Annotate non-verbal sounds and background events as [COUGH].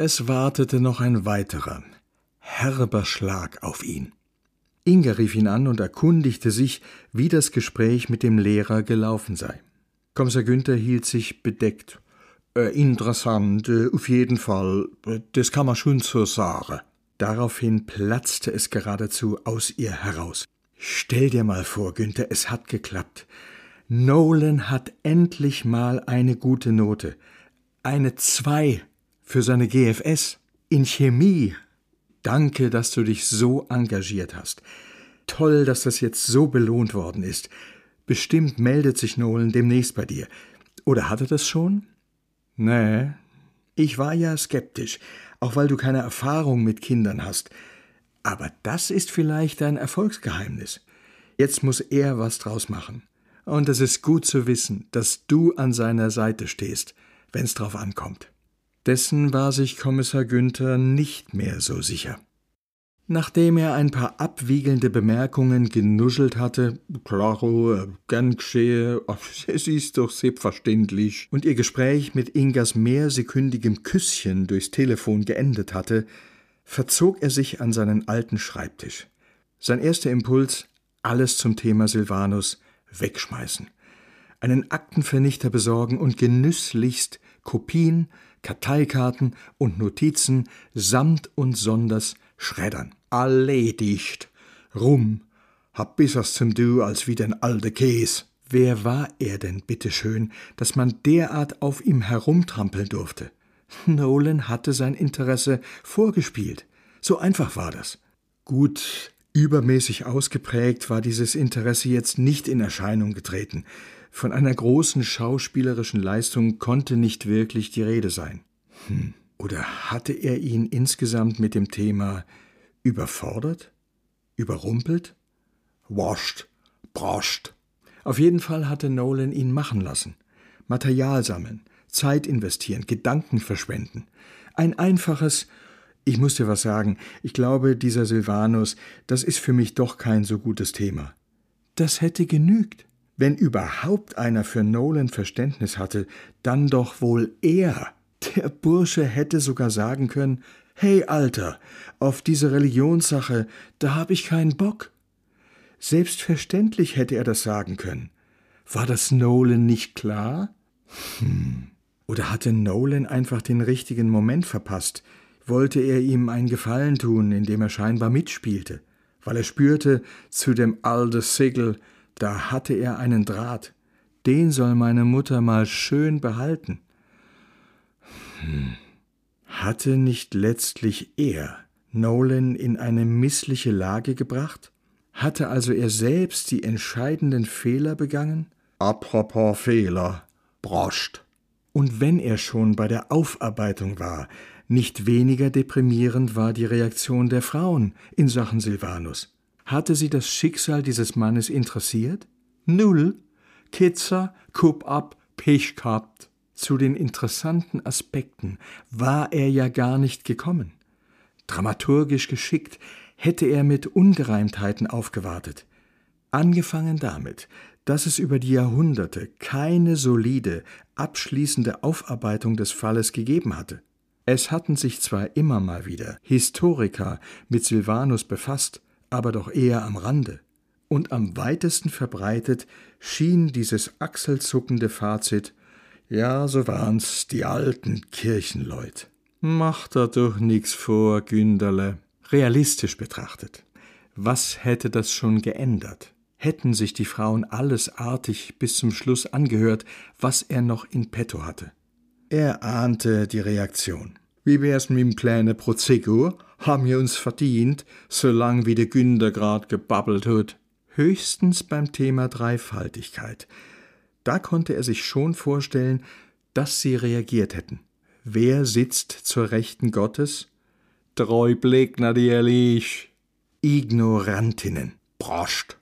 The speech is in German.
Es wartete noch ein weiterer, herber Schlag auf ihn. Inga rief ihn an und erkundigte sich, wie das Gespräch mit dem Lehrer gelaufen sei. Kommissar Günther hielt sich bedeckt. Äh, interessant, äh, auf jeden Fall, äh, das kann man schon so sagen. Daraufhin platzte es geradezu aus ihr heraus. Stell dir mal vor, Günther, es hat geklappt. Nolan hat endlich mal eine gute Note. Eine zwei für seine GFS in Chemie. Danke, dass du dich so engagiert hast. Toll, dass das jetzt so belohnt worden ist. Bestimmt meldet sich Nolan demnächst bei dir. Oder hat er das schon? Nee. Ich war ja skeptisch, auch weil du keine Erfahrung mit Kindern hast. Aber das ist vielleicht dein Erfolgsgeheimnis. Jetzt muss er was draus machen. Und es ist gut zu wissen, dass du an seiner Seite stehst, wenn's drauf ankommt. Dessen war sich Kommissar Günther nicht mehr so sicher. Nachdem er ein paar abwiegelnde Bemerkungen genuschelt hatte, klaro, gern geschehe, [LAUGHS] es ist doch selbstverständlich, und ihr Gespräch mit Ingas mehrsekündigem Küsschen durchs Telefon geendet hatte, verzog er sich an seinen alten Schreibtisch. Sein erster Impuls, alles zum Thema Silvanus wegschmeißen, einen Aktenvernichter besorgen und genüsslichst Kopien, Karteikarten und Notizen samt und sonders schreddern erledigt. Rum, hab bissers zum Du als wie den alte Käs. Wer war er denn, bitteschön, dass man derart auf ihm herumtrampeln durfte? Nolan hatte sein Interesse vorgespielt. So einfach war das. Gut, übermäßig ausgeprägt war dieses Interesse jetzt nicht in Erscheinung getreten. Von einer großen schauspielerischen Leistung konnte nicht wirklich die Rede sein. Hm. Oder hatte er ihn insgesamt mit dem Thema Überfordert? Überrumpelt? Wascht, brascht. Auf jeden Fall hatte Nolan ihn machen lassen. Material sammeln, Zeit investieren, Gedanken verschwenden. Ein einfaches Ich muss dir was sagen, ich glaube, dieser Silvanus, das ist für mich doch kein so gutes Thema. Das hätte genügt. Wenn überhaupt einer für Nolan Verständnis hatte, dann doch wohl er. Der Bursche hätte sogar sagen können, Hey, Alter, auf diese Religionssache, da hab ich keinen Bock. Selbstverständlich hätte er das sagen können. War das Nolan nicht klar? Hm. Oder hatte Nolan einfach den richtigen Moment verpasst? Wollte er ihm einen Gefallen tun, indem er scheinbar mitspielte? Weil er spürte, zu dem Alde Sigel, da hatte er einen Draht. Den soll meine Mutter mal schön behalten. Hm. Hatte nicht letztlich er Nolan in eine missliche Lage gebracht? Hatte also er selbst die entscheidenden Fehler begangen? Apropos Fehler, broscht. Und wenn er schon bei der Aufarbeitung war, nicht weniger deprimierend war die Reaktion der Frauen in Sachen Silvanus. Hatte sie das Schicksal dieses Mannes interessiert? Null. Kitzer, Kupp ab, Pech gehabt. Zu den interessanten Aspekten war er ja gar nicht gekommen. Dramaturgisch geschickt hätte er mit Ungereimtheiten aufgewartet. Angefangen damit, dass es über die Jahrhunderte keine solide, abschließende Aufarbeitung des Falles gegeben hatte. Es hatten sich zwar immer mal wieder Historiker mit Silvanus befasst, aber doch eher am Rande. Und am weitesten verbreitet schien dieses achselzuckende Fazit ja, so waren's die alten Kirchenleut. Macht da doch nix vor, Günderle. Realistisch betrachtet. Was hätte das schon geändert? Hätten sich die Frauen alles artig bis zum Schluss angehört, was er noch in petto hatte? Er ahnte die Reaktion. Wie wär's mit dem kleinen Prozego? Haben wir uns verdient, solang wie der Günder grad gebabbelt hat. Höchstens beim Thema Dreifaltigkeit. Da konnte er sich schon vorstellen, dass sie reagiert hätten. Wer sitzt zur Rechten Gottes? Treu Blick natürlich. Ignorantinnen. Broscht.